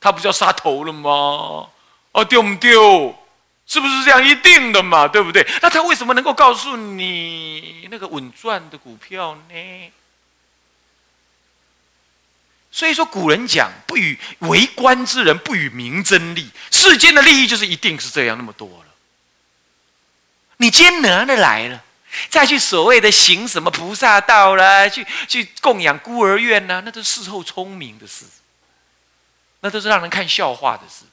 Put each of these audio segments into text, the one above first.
他不就要杀头了吗？哦，丢不丢？是不是这样一定的嘛？对不对？那他为什么能够告诉你那个稳赚的股票呢？所以说，古人讲不与为官之人不与民争利，世间的利益就是一定是这样那么多了。你今天拿的来了，再去所谓的行什么菩萨道啦，去去供养孤儿院呐，那都是事后聪明的事，那都是让人看笑话的事，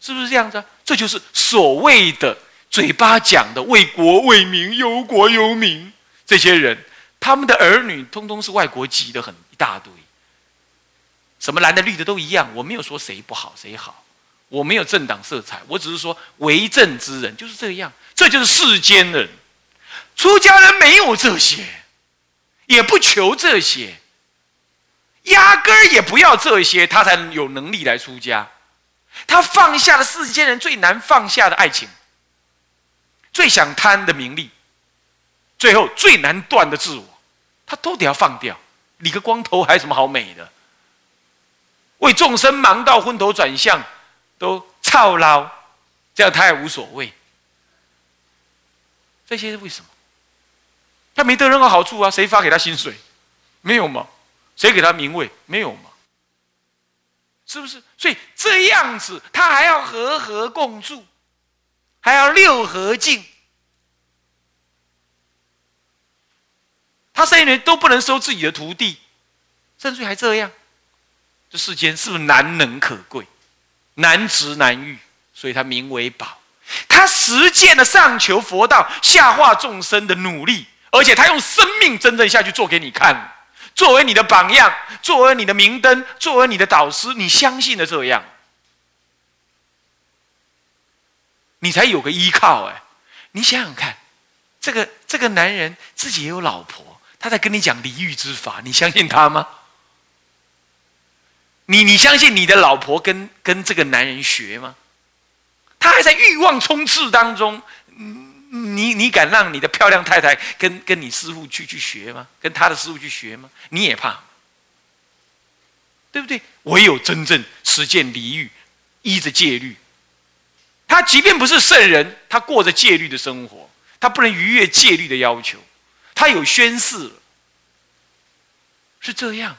是不是这样子？这就是所谓的嘴巴讲的为国为民、忧国忧民这些人。他们的儿女通通是外国籍的，很一大堆，什么蓝的绿的都一样。我没有说谁不好谁好，我没有政党色彩，我只是说为政之人就是这样。这就是世间人，出家人没有这些，也不求这些，也不要这些，他才有能力来出家。他放下了世间人最难放下的爱情，最想贪的名利，最后最难断的自我。他都得要放掉，理个光头还有什么好美的？为众生忙到昏头转向，都操劳，这样他也无所谓。这些是为什么？他没得任何好处啊！谁发给他薪水？没有吗？谁给他名位？没有嘛？是不是？所以这样子，他还要和和共住，还要六合敬。他甚至都不能收自己的徒弟，甚至还这样，这世间是不是难能可贵、难值难遇？所以他名为宝。他实践了上求佛道、下化众生的努力，而且他用生命真正下去做给你看，作为你的榜样，作为你的明灯，作为你的导师，你相信的这样，你才有个依靠。哎，你想想看，这个这个男人自己也有老婆。他在跟你讲离欲之法，你相信他吗？你你相信你的老婆跟跟这个男人学吗？他还在欲望冲刺当中，你你敢让你的漂亮太太跟跟你师傅去去学吗？跟他的师傅去学吗？你也怕，对不对？唯有真正实践离欲，依着戒律，他即便不是圣人，他过着戒律的生活，他不能逾越戒律的要求。他有宣誓，是这样。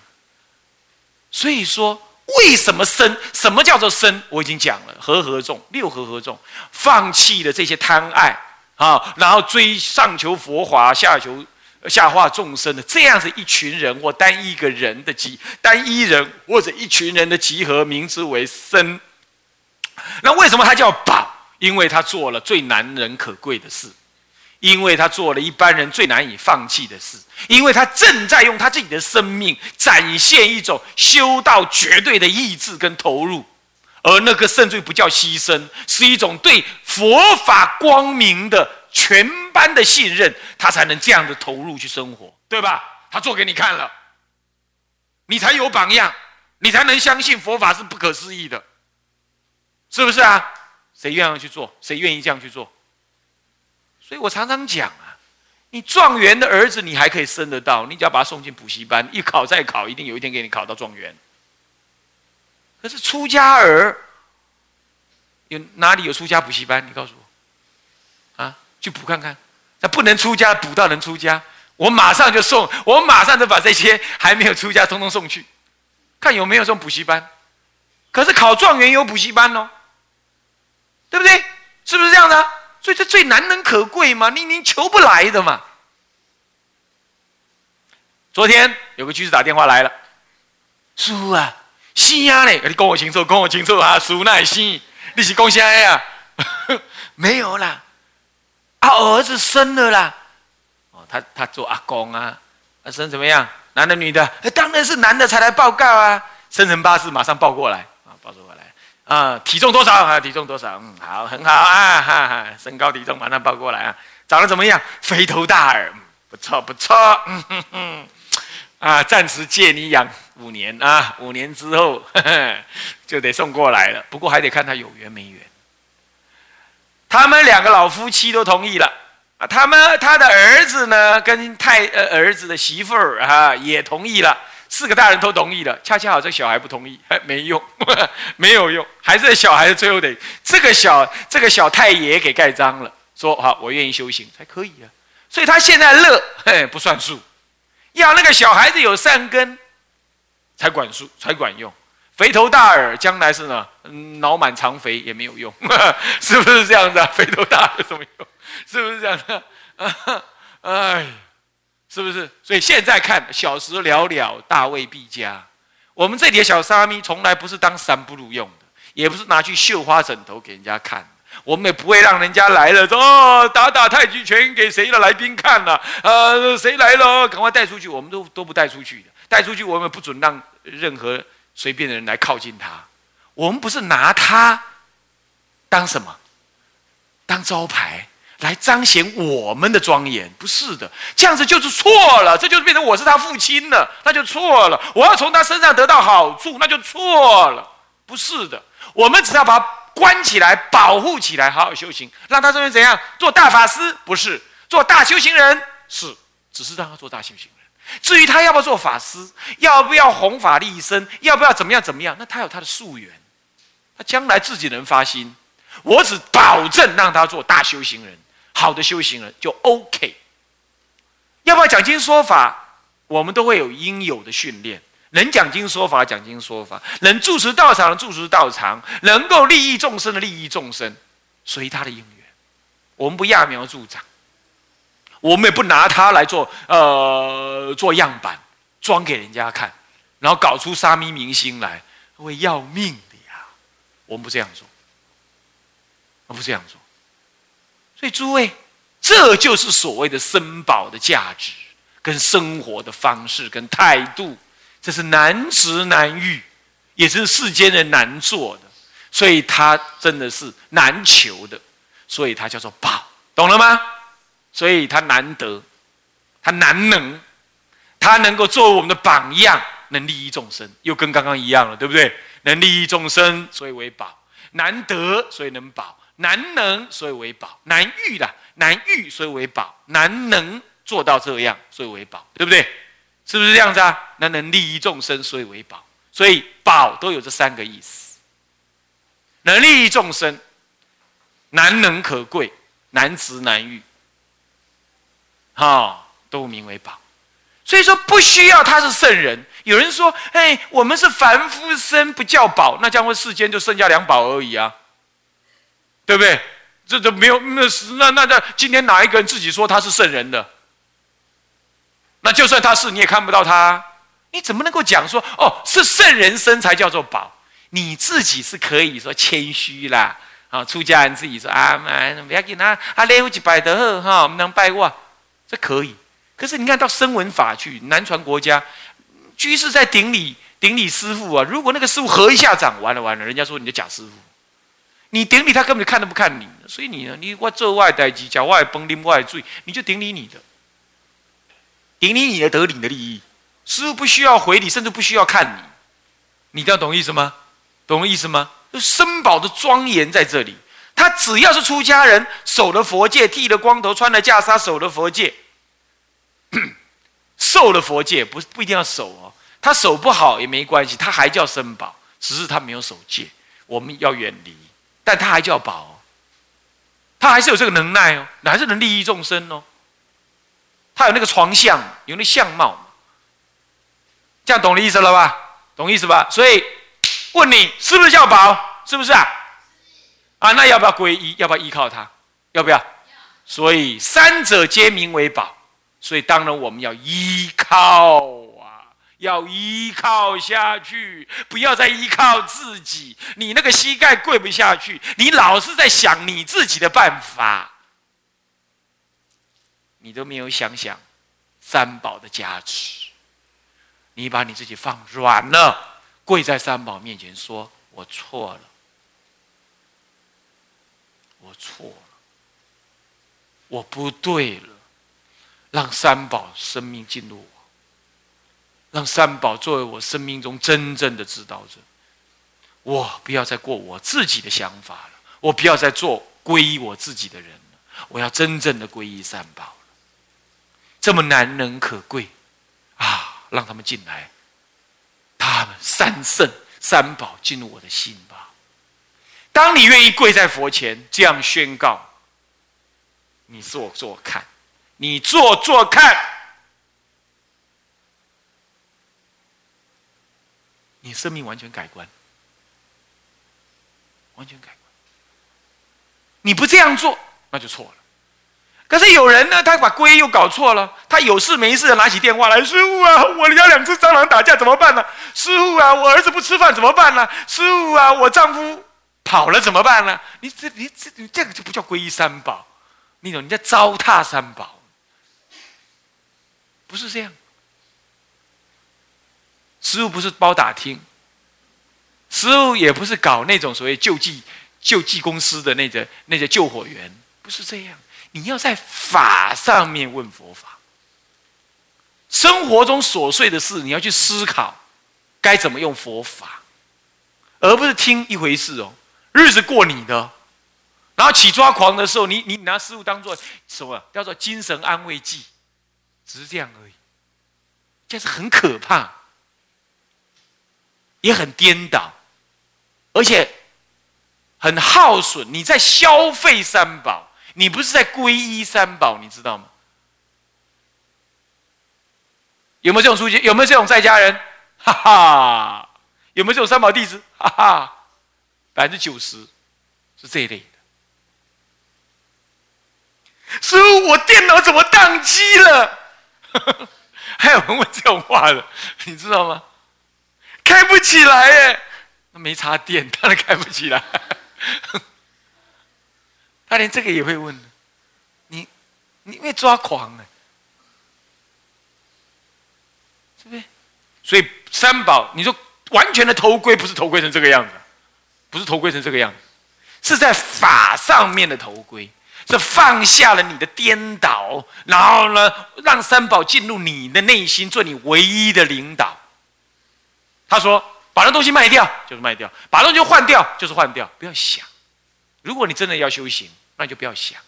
所以说，为什么生？什么叫做生？我已经讲了，和合众六合合众，放弃了这些贪爱啊，然后追上求佛法，下求下化众生的这样子一群人或单一个人的集，单一人或者一群人的集合，名之为生。那为什么他叫宝？因为他做了最难能可贵的事。因为他做了一般人最难以放弃的事，因为他正在用他自己的生命展现一种修道绝对的意志跟投入，而那个甚至不叫牺牲，是一种对佛法光明的全班的信任，他才能这样的投入去生活，对吧？他做给你看了，你才有榜样，你才能相信佛法是不可思议的，是不是啊？谁愿意去做？谁愿意这样去做？所以我常常讲啊，你状元的儿子你还可以生得到，你只要把他送进补习班，一考再考，一定有一天给你考到状元。可是出家儿有哪里有出家补习班？你告诉我，啊，去补看看。那不能出家补到能出家，我马上就送，我马上就把这些还没有出家通通送去，看有没有这种补习班。可是考状元有补习班哦，对不对？是不是这样的？所以这最难能可贵嘛，你你求不来的嘛。昨天有个居士打电话来了，师傅啊，心呀嘞，你跟我清楚，跟我清楚啊，叔那心，你是讲啥呀？没有啦，啊，儿子生了啦。哦，他他做阿公啊，啊生怎么样？男的女的？当然是男的才来报告啊，生辰八字马上报过来。啊，体重多少？啊，体重多少？嗯，好，很好啊，哈哈，身高体重马上报过来啊。长得怎么样？肥头大耳，不错不错。嗯哼哼，啊，暂时借你养五年啊，五年之后呵呵 就得送过来了。不过还得看他有缘没缘。他们两个老夫妻都同意了啊，他们他的儿子呢，跟太呃儿子的媳妇儿啊也同意了。四个大人都同意了，恰恰好这小孩不同意，没用，没有用，还是小孩子最后得这个小这个小太爷给盖章了，说好我愿意修行才可以啊。所以他现在乐，嘿，不算数，要那个小孩子有善根才管束才管用。肥头大耳，将来是呢，脑满肠肥也没有用，是不是这样的？肥头大耳怎么用？是不是这样的？哎，是不是？所以现在看，小时了了，大未必佳。我们这里的小沙弥，从来不是当三不如用的，也不是拿去绣花枕头给人家看。我们也不会让人家来了，说哦，打打太极拳给谁的来宾看了？呃，谁来了？赶快带出去。我们都都不带出去的，带出去我们不准让任何。随便的人来靠近他，我们不是拿他当什么？当招牌来彰显我们的庄严？不是的，这样子就是错了，这就是变成我是他父亲了，那就错了。我要从他身上得到好处，那就错了。不是的，我们只要把他关起来，保护起来，好好修行，让他这边怎样做大法师？不是做大修行人，是只是让他做大修行。至于他要不要做法师，要不要弘法利生，要不要怎么样怎么样，那他有他的夙缘，他将来自己能发心。我只保证让他做大修行人，好的修行人就 OK。要不要讲经说法，我们都会有应有的训练。能讲经说法讲经说法，能住持道场的住持道场，能够利益众生的利益众生，随他的因缘，我们不揠苗助长。我们也不拿它来做呃做样板，装给人家看，然后搞出沙弥明星来，会要命的呀！我们不这样做，我不这样做。所以诸位，这就是所谓的生宝的价值，跟生活的方式跟态度，这是难值难遇，也是世间人难做的，所以它真的是难求的，所以它叫做宝，懂了吗？所以他难得，他难能，他能够作为我们的榜样，能利益众生，又跟刚刚一样了，对不对？能利益众生，所以为宝；难得，所以能保；难能，所以为宝；难遇的，难遇，所以为宝；难能做到这样，所以为宝，对不对？是不是这样子啊？那能利益众生，所以为宝。所以宝都有这三个意思：能利益众生，难能可贵，难值难遇。哈，都名为宝，所以说不需要他是圣人。有人说：“哎，我们是凡夫身，不叫宝，那将会世间就剩下两宝而已啊，对不对？这都没有，那那那那今天哪一个人自己说他是圣人的？那就算他是，你也看不到他，你怎么能够讲说哦，是圣人身才叫做宝？你自己是可以说谦虚啦，啊，出家人自己说啊，不要紧啊，啊，来我几拜得哈，我们能拜过。这可以，可是你看到声闻法去南传国家，居士在顶礼顶礼师傅啊。如果那个师傅合一下掌，完了完了，人家说你的假师傅。你顶礼他根本就看都不看你，所以你呢，你我做外代机，脚外崩另外罪，你就顶礼你的，顶礼你的得领的利益。师傅不需要回礼，甚至不需要看你，你这样懂意思吗？懂意思吗？生宝的庄严在这里。他只要是出家人，守了佛戒，剃了光头，穿了袈裟，守了佛戒，受了佛戒，不不一定要守哦。他守不好也没关系，他还叫生宝，只是他没有守戒，我们要远离，但他还叫宝，他还是有这个能耐哦，还是能利益众生哦。他有那个床相，有那相貌，这样懂的意思了吧？懂意思吧？所以问你是不是叫宝？是不是啊？啊，那要不要皈依？要不要依靠他？要不要？所以三者皆名为宝，所以当然我们要依靠啊，要依靠下去，不要再依靠自己。你那个膝盖跪不下去，你老是在想你自己的办法，你都没有想想三宝的加持。你把你自己放软了，跪在三宝面前说：“我错了。”我错了，我不对了，让三宝生命进入我，让三宝作为我生命中真正的指导者。我不要再过我自己的想法了，我不要再做皈依我自己的人了，我要真正的皈依三宝了。这么难能可贵啊！让他们进来，他们三圣三宝进入我的心吧。当你愿意跪在佛前这样宣告，你做做看，你做做看，你生命完全改观，完全改观。你不这样做，那就错了。可是有人呢，他把皈依又搞错了。他有事没事拿起电话来：“师傅啊，我家两只蟑螂打架怎么办呢？师傅啊，我儿子不吃饭怎么办呢？师傅啊，我丈夫跑了怎么办呢？”你这、你这、你这个就不叫皈依三宝，你懂？你在糟蹋三宝，不是这样。师傅不是包打听，师傅也不是搞那种所谓救济、救济公司的那个、那个救火员，不是这样。你要在法上面问佛法，生活中琐碎的事，你要去思考该怎么用佛法，而不是听一回事哦。日子过你的，然后起抓狂的时候，你你拿师傅当做什么？叫做精神安慰剂，只是这样而已。这是很可怕，也很颠倒，而且很耗损。你在消费三宝。你不是在皈依三宝，你知道吗？有没有这种书记？有没有这种在家人？哈哈，有没有这种三宝弟子？哈哈，百分之九十是这一类的。师傅，我电脑怎么宕机了？还有人问这种话的，你知道吗？开不起来耶，那没插电，当然开不起来。他连这个也会问，你，你会抓狂哎，是不是？所以三宝，你说完全的头盔不是头盔成这个样子，不是头盔成这个样子，是在法上面的头盔，是放下了你的颠倒，然后呢，让三宝进入你的内心，做你唯一的领导。他说：“把那东西卖掉就是卖掉，把东西换掉就是换掉，不要想。”如果你真的要修行，那就不要想，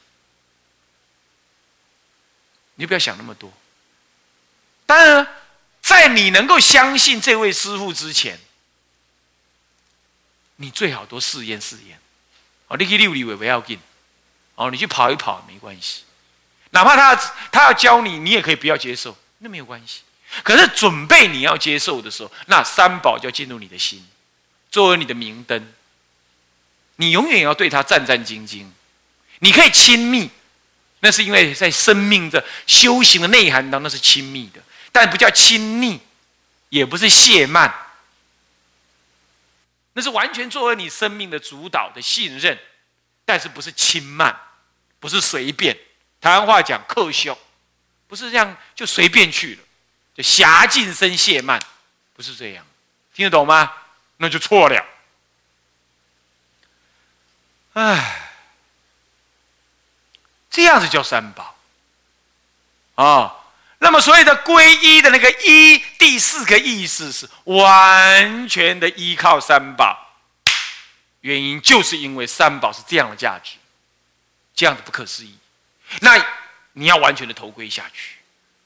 你就不要想那么多。当然，在你能够相信这位师傅之前，你最好多试验试验。哦，你可以六里尾不要紧，哦，你去跑一跑没关系。哪怕他他要教你，你也可以不要接受，那没有关系。可是准备你要接受的时候，那三宝就要进入你的心，作为你的明灯。你永远要对他战战兢兢，你可以亲密，那是因为在生命的修行的内涵当中是亲密的，但不叫亲密，也不是亵慢，那是完全作为你生命的主导的信任，但是不是轻慢，不是随便，台湾话讲克修，不是这样就随便去了，就狭尽生亵慢，不是这样，听得懂吗？那就错了。唉，这样子叫三宝啊。那么所谓的皈依的那个依，第四个意思是完全的依靠三宝。原因就是因为三宝是这样的价值，这样的不可思议。那你要完全的投归下去，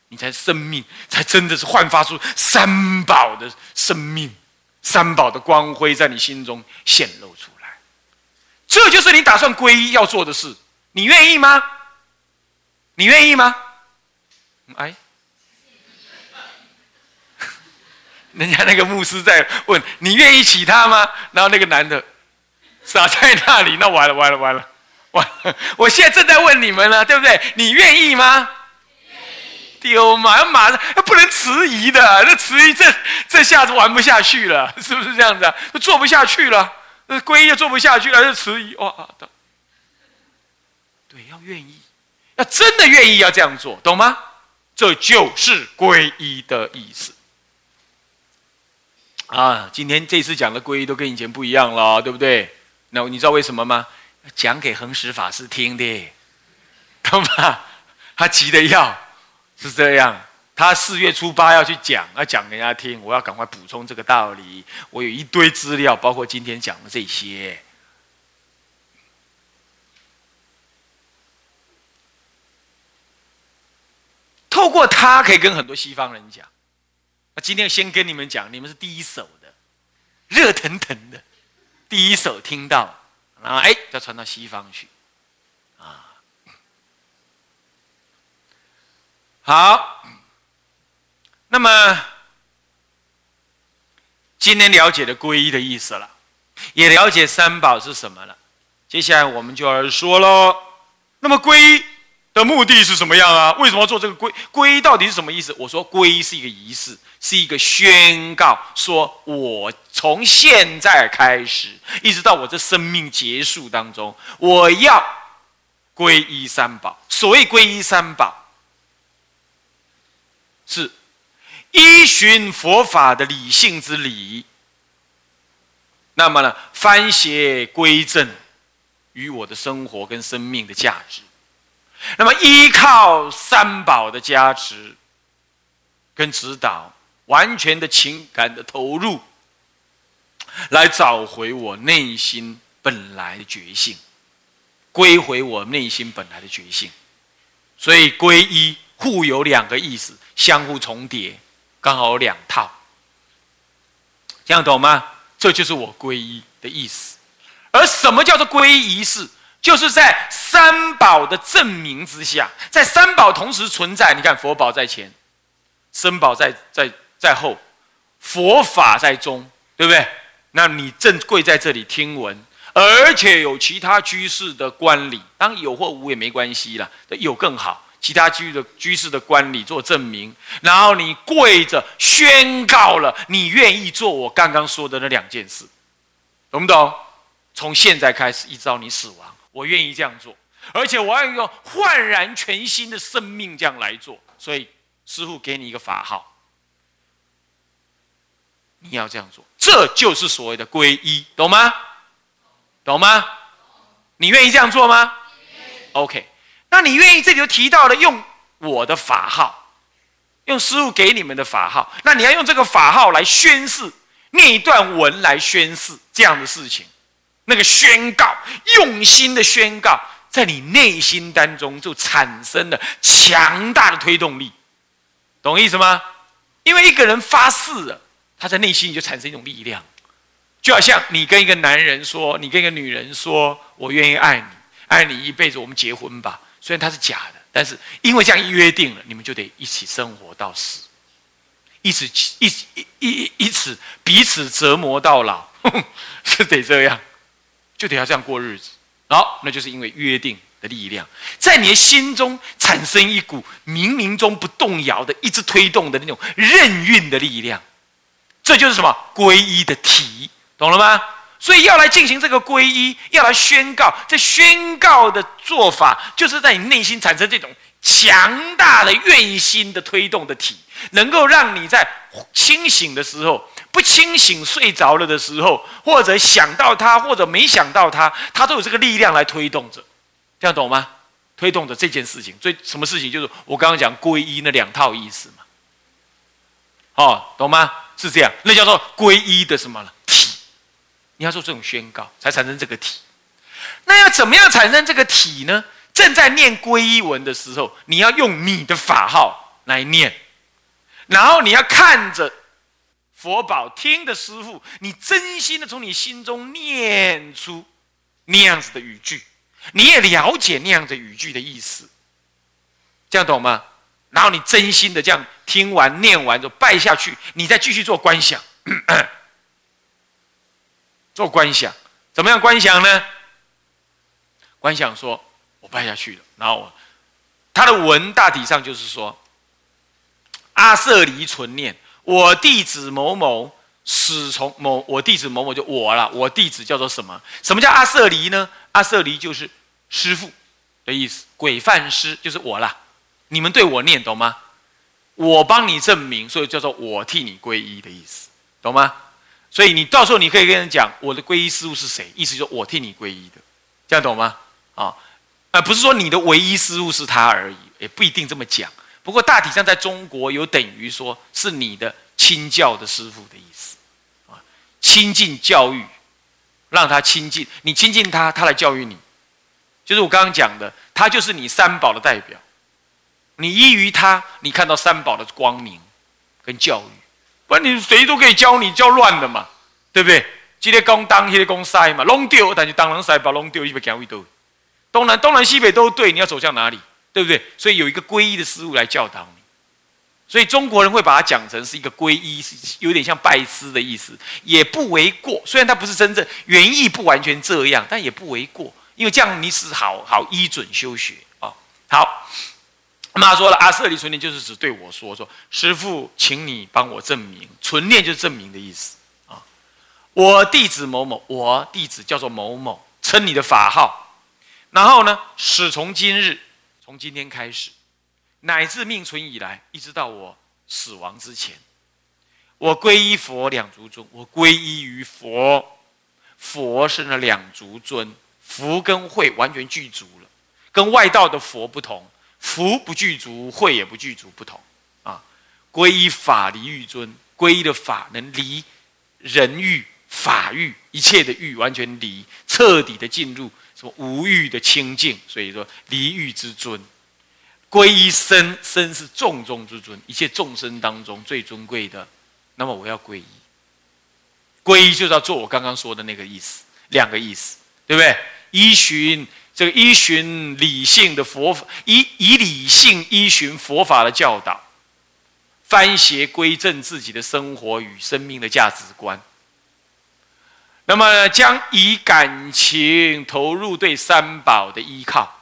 你才生命才真的是焕发出三宝的生命，三宝的光辉在你心中显露出来。这就是你打算皈依要做的事，你愿意吗？你愿意吗？哎，人家那个牧师在问你愿意娶她吗？然后那个男的傻在那里，那完了完了完了完了！我现在正在问你们呢，对不对？你愿意吗？丢嘛，马上不能迟疑的，这迟疑这这下子玩不下去了，是不是这样子？都做不下去了。那皈依又做不下去了，就迟疑哇！对，要愿意，要真的愿意要这样做，懂吗？这就是皈依的意思啊！今天这次讲的皈依都跟以前不一样了，对不对？那你知道为什么吗？讲给恒实法师听的，懂吗？他急的要，是这样。他四月初八要去讲，要讲给人家听。我要赶快补充这个道理。我有一堆资料，包括今天讲的这些。透过他，可以跟很多西方人讲，那今天先跟你们讲，你们是第一手的，热腾腾的，第一手听到，然后哎，再传到西方去，啊，好，那么今天了解了皈依的意思了，也了解三宝是什么了，接下来我们就要说喽，那么皈依。的目的是什么样啊？为什么要做这个皈皈？到底是什么意思？我说皈是一个仪式，是一个宣告，说我从现在开始，一直到我这生命结束当中，我要皈依三宝。所谓皈依三宝，是依循佛法的理性之理。那么呢，翻邪归正于我的生活跟生命的价值。那么，依靠三宝的加持跟指导，完全的情感的投入，来找回我内心本来的觉性，归回我内心本来的觉性。所以，皈依互有两个意思，相互重叠，刚好两套。这样懂吗？这就是我皈依的意思。而什么叫做皈依仪式？就是在三宝的证明之下，在三宝同时存在。你看，佛宝在前，僧宝在在在后，佛法在中，对不对？那你正跪在这里听闻，而且有其他居士的观礼，当有或无也没关系了，有更好。其他居的居士的观礼做证明，然后你跪着宣告了，你愿意做我刚刚说的那两件事，懂不懂？从现在开始，一直到你死亡。我愿意这样做，而且我要用焕然全新的生命这样来做。所以，师傅给你一个法号，你要这样做，这就是所谓的皈依，懂吗？懂吗？你愿意这样做吗？OK，那你愿意？这里就提到了用我的法号，用师傅给你们的法号，那你要用这个法号来宣誓，念一段文来宣誓这样的事情。那个宣告，用心的宣告，在你内心当中就产生了强大的推动力，懂意思吗？因为一个人发誓了，他在内心就产生一种力量，就好像你跟一个男人说，你跟一个女人说，我愿意爱你，爱你一辈子，我们结婚吧。虽然他是假的，但是因为这样约定了，你们就得一起生活到死，一起一一一一起彼此折磨到老，是得这样。就得要这样过日子，好，那就是因为约定的力量，在你的心中产生一股冥冥中不动摇的、一直推动的那种任运的力量，这就是什么皈依的体，懂了吗？所以要来进行这个皈依，要来宣告，这宣告的做法，就是在你内心产生这种强大的愿心的推动的体，能够让你在清醒的时候。不清醒、睡着了的时候，或者想到他，或者没想到他，他都有这个力量来推动着，这样懂吗？推动着这件事情，最什么事情？就是我刚刚讲皈依那两套意思嘛。哦，懂吗？是这样，那叫做皈依的什么了体？你要做这种宣告，才产生这个体。那要怎么样产生这个体呢？正在念皈依文的时候，你要用你的法号来念，然后你要看着。佛宝听的师傅，你真心的从你心中念出那样子的语句，你也了解那样的语句的意思，这样懂吗？然后你真心的这样听完念完就拜下去，你再继续做观想，做观想，怎么样观想呢？观想说，我拜下去了，然后他的文大体上就是说，阿舍离存念。我弟子某某始从某，我弟子某某就我了。我弟子叫做什么？什么叫阿舍离呢？阿舍离就是师傅的意思，鬼犯师就是我了。你们对我念懂吗？我帮你证明，所以叫做我替你皈依的意思，懂吗？所以你到时候你可以跟人讲，我的皈依师父是谁？意思就是我替你皈依的，这样懂吗？啊，而不是说你的唯一师父是他而已，也不一定这么讲。不过大体上，在中国有等于说是你的亲教的师傅的意思，啊，亲近教育，让他亲近你，亲近他，他来教育你，就是我刚刚讲的，他就是你三宝的代表，你依于他，你看到三宝的光明跟教育，不然你谁都可以教你教乱的嘛，对不对？今天公当，今天讲西嘛，弄丢，但是当然塞把弄丢，你别讲位都，东南东南西北都对，你要走向哪里？对不对？所以有一个皈依的师傅来教导你。所以中国人会把它讲成是一个皈依，是有点像拜师的意思，也不为过。虽然它不是真正原意不完全这样，但也不为过，因为这样你是好好依准修学啊。好，那他说了，阿舍利存念就是指对我说说，师父，请你帮我证明，存念就是证明的意思啊。我弟子某某，我弟子叫做某某，称你的法号，然后呢，始从今日，从今天开始。乃至命存以来，一直到我死亡之前，我皈依佛两足尊。我皈依于佛，佛是那两足尊，福跟慧完全具足了，跟外道的佛不同，福不具足，慧也不具足，不同啊。皈依法离欲尊，皈依的法能离人欲、法欲一切的欲，完全离，彻底的进入什么无欲的清净。所以说离欲之尊。皈依身，身是众中之尊，一切众生当中最尊贵的。那么我要皈依，皈依就是要做我刚刚说的那个意思，两个意思，对不对？依循这个依循理性的佛法，以以理性依循佛法的教导，翻邪归正自己的生活与生命的价值观。那么将以感情投入对三宝的依靠。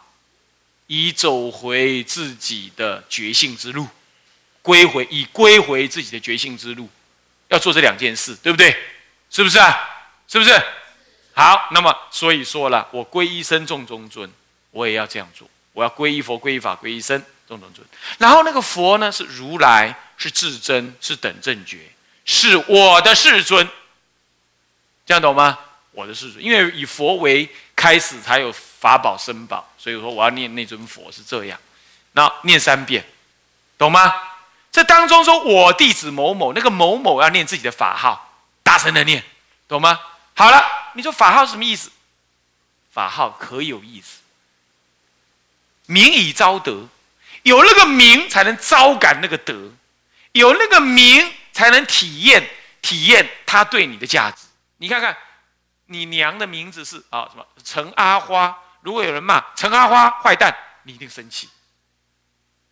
以走回自己的觉性之路，归回以归回自己的觉性之路，要做这两件事，对不对？是不是啊？是不是？好，那么所以说了，我皈依身众中尊，我也要这样做。我要皈依佛、皈依法、皈依身众中尊。然后那个佛呢，是如来，是至真，是等正觉，是我的世尊。这样懂吗？我的世尊，因为以佛为开始，才有。法宝生宝，所以说我要念那尊佛是这样，那念三遍，懂吗？这当中说我弟子某某，那个某某要念自己的法号，大声的念，懂吗？好了，你说法号什么意思？法号可有意思，名以招德，有那个名才能招感那个德，有那个名才能体验体验他对你的价值。你看看，你娘的名字是啊什么陈阿花。如果有人骂陈阿花坏蛋，你一定生气。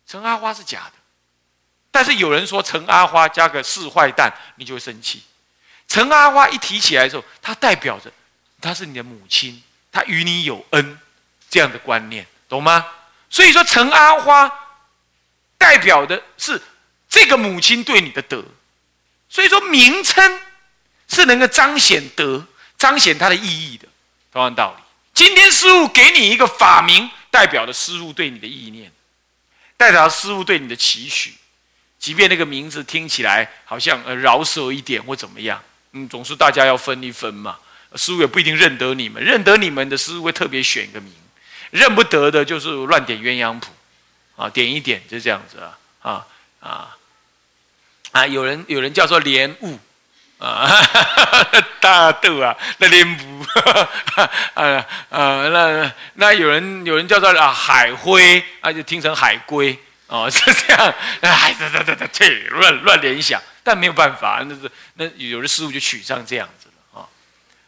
陈阿花是假的，但是有人说陈阿花加个是坏蛋，你就会生气。陈阿花一提起来的时候，它代表着她是你的母亲，她与你有恩这样的观念，懂吗？所以说陈阿花代表的是这个母亲对你的德，所以说名称是能够彰显德、彰显它的意义的，同样道理。今天师傅给你一个法名，代表了师傅对你的意念，代表师傅对你的期许。即便那个名字听起来好像呃饶舌一点或怎么样，嗯，总是大家要分一分嘛。师傅也不一定认得你们，认得你们的师傅会特别选一个名，认不得的就是乱点鸳鸯谱，啊，点一点就这样子啊，啊啊啊！有人有人叫做莲雾。啊，大豆啊，那莲雾，啊 啊，那那有人有人叫做海龟，啊就听成海龟，哦是这样，哎，这这这这乱乱联想，但没有办法，那是那有的师傅就取上这样子了啊。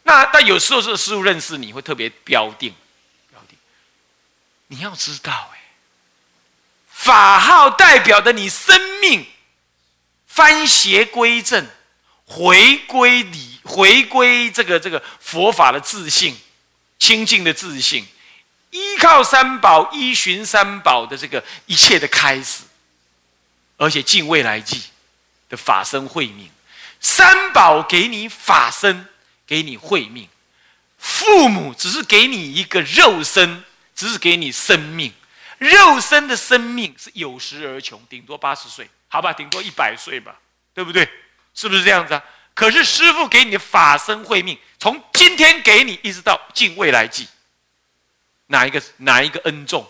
那但有时候是师傅认识你会特别标定，标定，你要知道哎，法号代表的你生命翻邪归正。回归理，回归这个这个佛法的自信，清净的自信，依靠三宝，依循三宝的这个一切的开始，而且敬未来际的法身慧命，三宝给你法身，给你慧命，父母只是给你一个肉身，只是给你生命，肉身的生命是有时而穷，顶多八十岁，好吧，顶多一百岁吧，对不对？是不是这样子啊？可是师傅给你的法身慧命，从今天给你一直到尽未来际，哪一个哪一个恩重？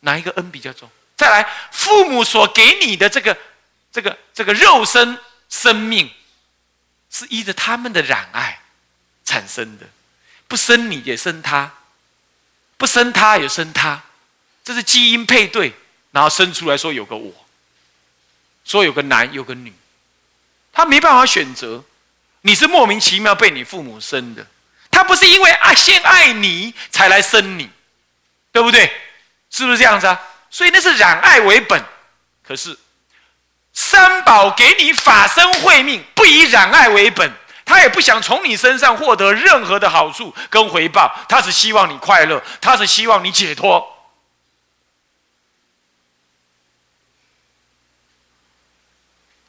哪一个恩比较重？再来，父母所给你的这个这个这个肉身生命，是依着他们的染爱产生的，不生你也生他，不生他也生他，这是基因配对，然后生出来说有个我，说有个男有个女。他没办法选择。你是莫名其妙被你父母生的，他不是因为爱先爱你才来生你，对不对？是不是这样子啊？所以那是染爱为本。可是三宝给你法身慧命，不以染爱为本，他也不想从你身上获得任何的好处跟回报，他只希望你快乐，他是希望你解脱。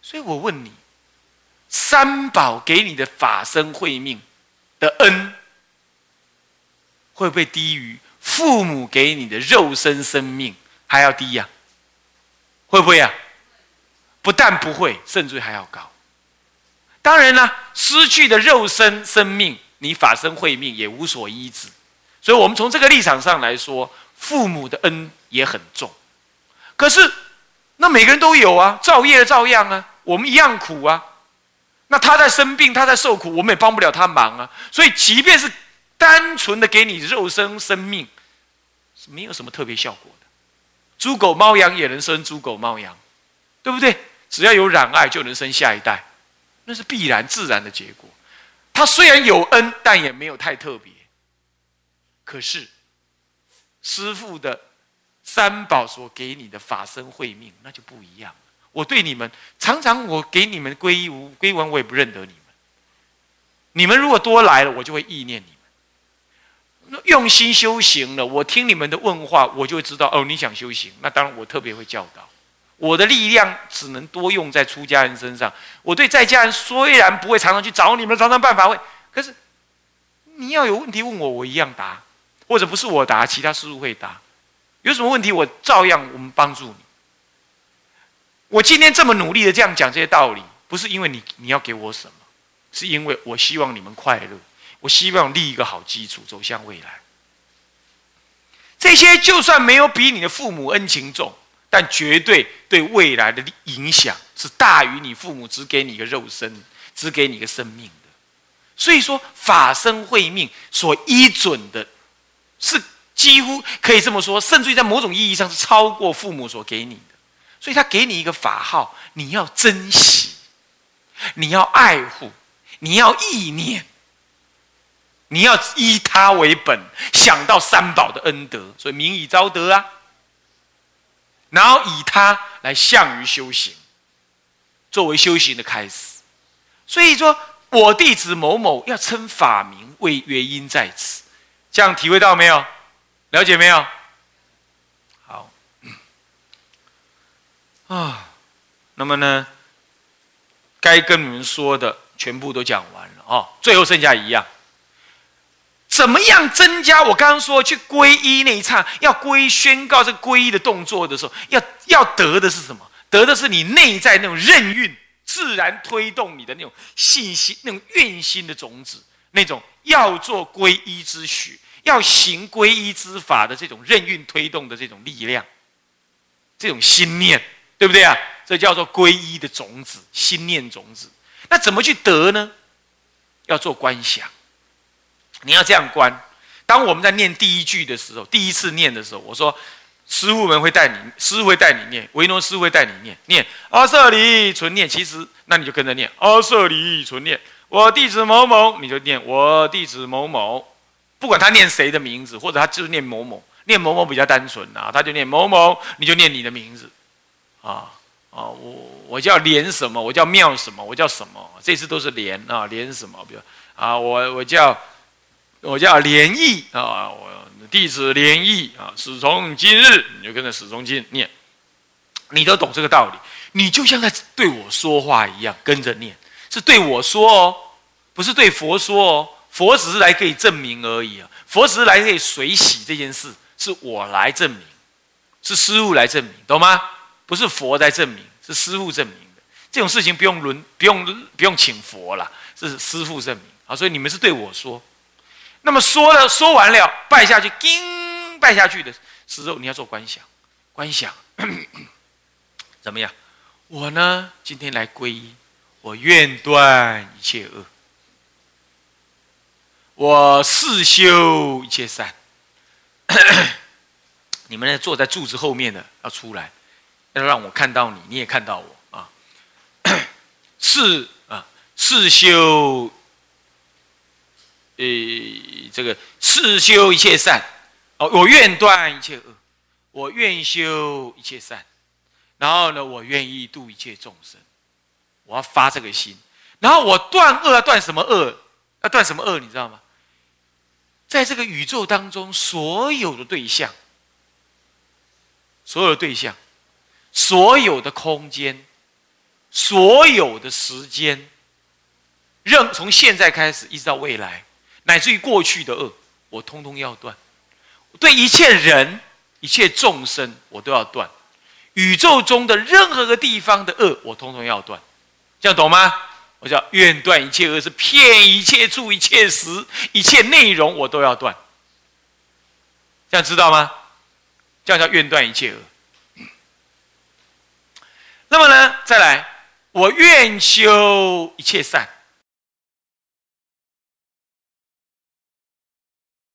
所以我问你。三宝给你的法身慧命的恩，会不会低于父母给你的肉身生命还要低呀？会不会呀？不但不会，甚至还要高。当然了，失去的肉身生命，你法身慧命也无所依止。所以，我们从这个立场上来说，父母的恩也很重。可是，那每个人都有啊，造业照样啊，我们一样苦啊。那他在生病，他在受苦，我们也帮不了他忙啊。所以，即便是单纯的给你肉身生命，是没有什么特别效果的。猪狗猫羊也能生猪狗猫羊，对不对？只要有染爱，就能生下一代，那是必然自然的结果。他虽然有恩，但也没有太特别。可是，师父的三宝所给你的法身慧命，那就不一样。我对你们常常，我给你们皈依无归文，我也不认得你们。你们如果多来了，我就会意念你们。用心修行了，我听你们的问话，我就会知道哦，你想修行。那当然，我特别会教导。我的力量只能多用在出家人身上。我对在家人虽然不会常常去找你们，常常办法会，可是你要有问题问我，我一样答，或者不是我答，其他师傅会答。有什么问题，我照样我们帮助你。我今天这么努力的这样讲这些道理，不是因为你你要给我什么，是因为我希望你们快乐，我希望立一个好基础，走向未来。这些就算没有比你的父母恩情重，但绝对对未来的影响是大于你父母只给你一个肉身，只给你一个生命的。所以说，法身慧命所依准的，是几乎可以这么说，甚至于在某种意义上是超过父母所给你。所以他给你一个法号，你要珍惜，你要爱护，你要意念，你要依他为本，想到三宝的恩德，所以名以昭德啊。然后以他来向于修行，作为修行的开始。所以说我弟子某某要称法名，为原因在此。这样体会到没有？了解没有？啊，那么呢，该跟你们说的全部都讲完了啊，最后剩下一样，怎么样增加？我刚刚说去皈依那一刹，要皈宣告这皈依的动作的时候，要要得的是什么？得的是你内在那种任运，自然推动你的那种信心、那种愿心的种子，那种要做皈依之许，要行皈依之法的这种任运推动的这种力量，这种心念。对不对啊？这叫做皈依的种子，心念种子。那怎么去得呢？要做观想。你要这样观。当我们在念第一句的时候，第一次念的时候，我说师傅们会带你，师傅会带你念，维诺师傅会带你念，念阿舍离纯念。其实那你就跟着念阿舍离纯念。我弟子某某，你就念我弟子某某。不管他念谁的名字，或者他就是念某某，念某某比较单纯啊，他就念某某，你就念你的名字。啊啊，我我叫连什么？我叫妙什么？我叫什么？这次都是连啊，连什么？比如啊，我我叫我叫连义啊，我弟子连义啊，始从今日你就跟着始从今念，你都懂这个道理，你就像在对我说话一样，跟着念，是对我说哦，不是对佛说哦，佛只是来可以证明而已啊，佛只是来可以水洗这件事，是我来证明，是师傅来证明，懂吗？不是佛在证明，是师傅证明的。这种事情不用轮，不用不用请佛了，是师傅证明啊。所以你们是对我说，那么说了说完了，拜下去，叮，拜下去的时候，你要做观想，观想 怎么样？我呢，今天来皈依，我愿断一切恶，我誓修一切善。你们呢，坐在柱子后面的要出来。要让我看到你，你也看到我啊！是啊，是修，呃，这个是修一切善，哦，我愿断一切恶，我愿修一切善，然后呢，我愿意度一切众生，我要发这个心，然后我断恶断什么恶？要断什么恶？你知道吗？在这个宇宙当中，所有的对象，所有的对象，所有的空间，所有的时间，任从现在开始一直到未来，乃至于过去的恶，我通通要断。对一切人、一切众生，我都要断。宇宙中的任何个地方的恶，我通通要断。这样懂吗？我叫愿断一切恶，是骗一切住、一切时、一切内容，我都要断。这样知道吗？这样叫愿断一切恶。那么呢，再来，我愿修一切善。